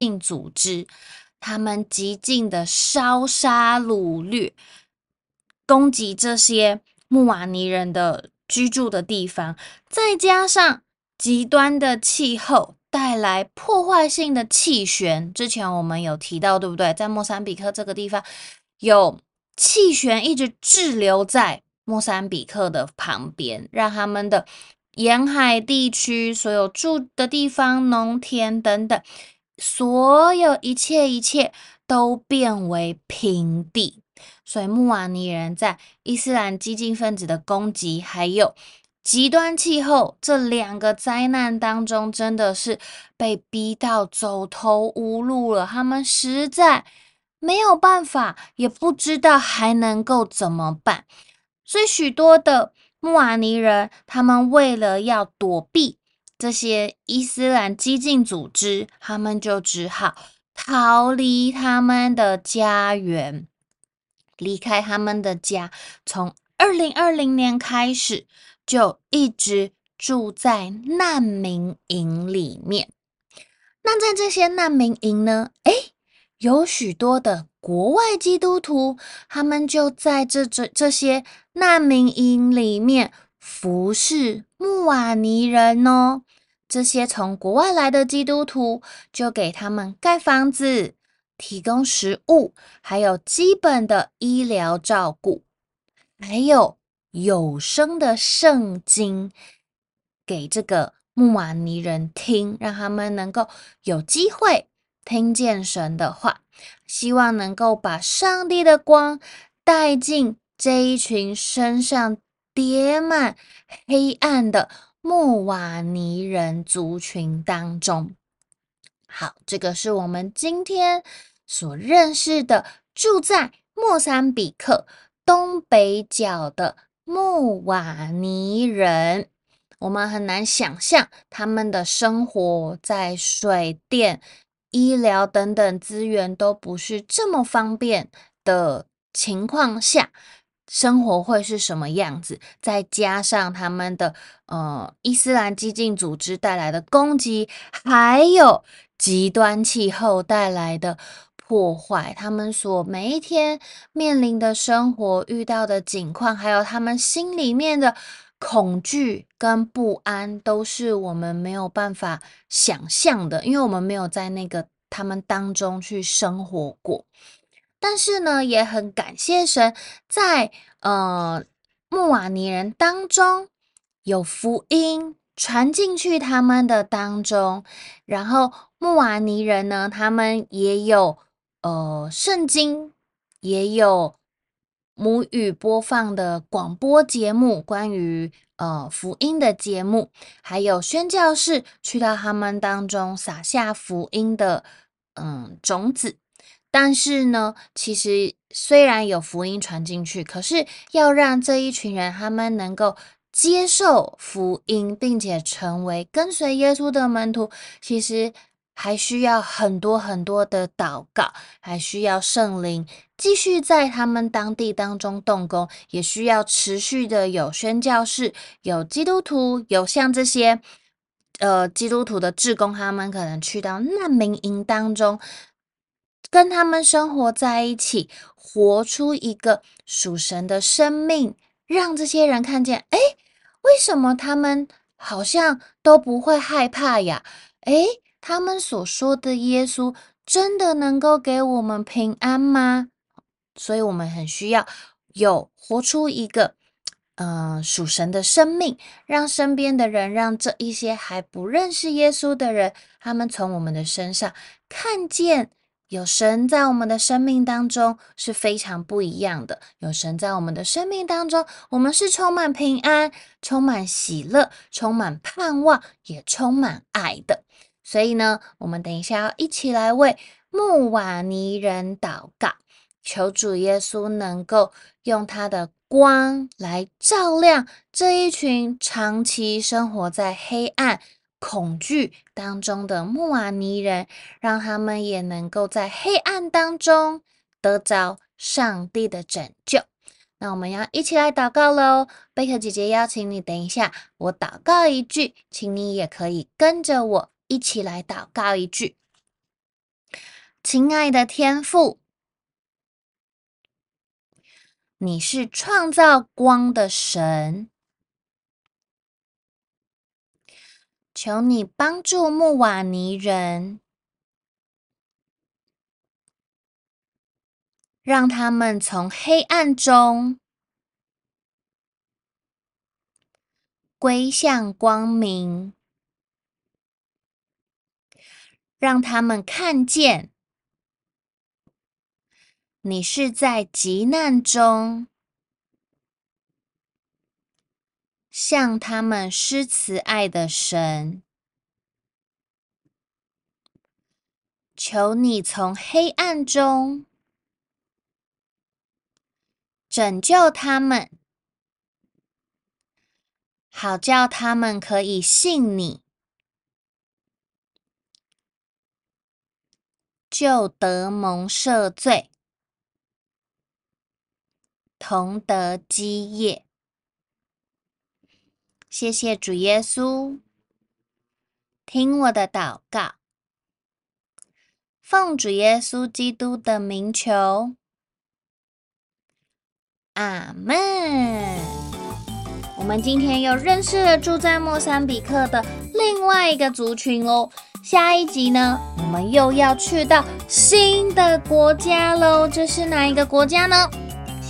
境组织，他们极尽的烧杀掳掠，攻击这些穆瓦尼人的居住的地方，再加上极端的气候带来破坏性的气旋。之前我们有提到，对不对？在莫桑比克这个地方，有气旋一直滞留在莫桑比克的旁边，让他们的沿海地区所有住的地方、农田等等。所有一切一切都变为平地，所以穆瓦尼人在伊斯兰激进分子的攻击，还有极端气候这两个灾难当中，真的是被逼到走投无路了。他们实在没有办法，也不知道还能够怎么办。所以许多的穆瓦尼人，他们为了要躲避。这些伊斯兰激进组织，他们就只好逃离他们的家园，离开他们的家。从二零二零年开始，就一直住在难民营里面。那在这些难民营呢？诶，有许多的国外基督徒，他们就在这这这些难民营里面服侍穆瓦尼人哦。这些从国外来的基督徒就给他们盖房子、提供食物，还有基本的医疗照顾，还有有声的圣经给这个穆瓦尼人听，让他们能够有机会听见神的话，希望能够把上帝的光带进这一群身上叠满黑暗的。穆瓦尼人族群当中，好，这个是我们今天所认识的住在莫桑比克东北角的穆瓦尼人。我们很难想象他们的生活在水电、医疗等等资源都不是这么方便的情况下。生活会是什么样子？再加上他们的呃伊斯兰激进组织带来的攻击，还有极端气候带来的破坏，他们所每一天面临的生活遇到的境况，还有他们心里面的恐惧跟不安，都是我们没有办法想象的，因为我们没有在那个他们当中去生活过。但是呢，也很感谢神，在呃穆瓦尼人当中有福音传进去他们的当中，然后穆瓦尼人呢，他们也有呃圣经，也有母语播放的广播节目，关于呃福音的节目，还有宣教士去到他们当中撒下福音的嗯、种子。但是呢，其实虽然有福音传进去，可是要让这一群人他们能够接受福音，并且成为跟随耶稣的门徒，其实还需要很多很多的祷告，还需要圣灵继续在他们当地当中动工，也需要持续的有宣教士、有基督徒、有像这些呃基督徒的志工，他们可能去到难民营当中。跟他们生活在一起，活出一个属神的生命，让这些人看见，哎，为什么他们好像都不会害怕呀？哎，他们所说的耶稣真的能够给我们平安吗？所以，我们很需要有活出一个，嗯、属神的生命，让身边的人，让这一些还不认识耶稣的人，他们从我们的身上看见。有神在我们的生命当中是非常不一样的。有神在我们的生命当中，我们是充满平安、充满喜乐、充满盼望，也充满爱的。所以呢，我们等一下要一起来为穆瓦尼人祷告，求主耶稣能够用他的光来照亮这一群长期生活在黑暗。恐惧当中的穆瓦尼人，让他们也能够在黑暗当中得着上帝的拯救。那我们要一起来祷告喽！贝克姐姐邀请你，等一下我祷告一句，请你也可以跟着我一起来祷告一句。亲爱的天父，你是创造光的神，求你帮助穆瓦尼人，让他们从黑暗中归向光明。让他们看见，你是在急难中向他们施慈爱的神。求你从黑暗中拯救他们，好叫他们可以信你。就得蒙赦罪，同得基业。谢谢主耶稣，听我的祷告，奉主耶稣基督的名求，阿门。我们今天又认识了住在莫桑比克的另外一个族群哦。下一集呢，我们又要去到新的国家喽。这是哪一个国家呢？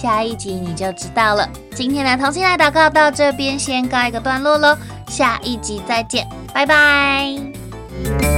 下一集你就知道了。今天的同心来祷告到这边先告一个段落喽，下一集再见，拜拜。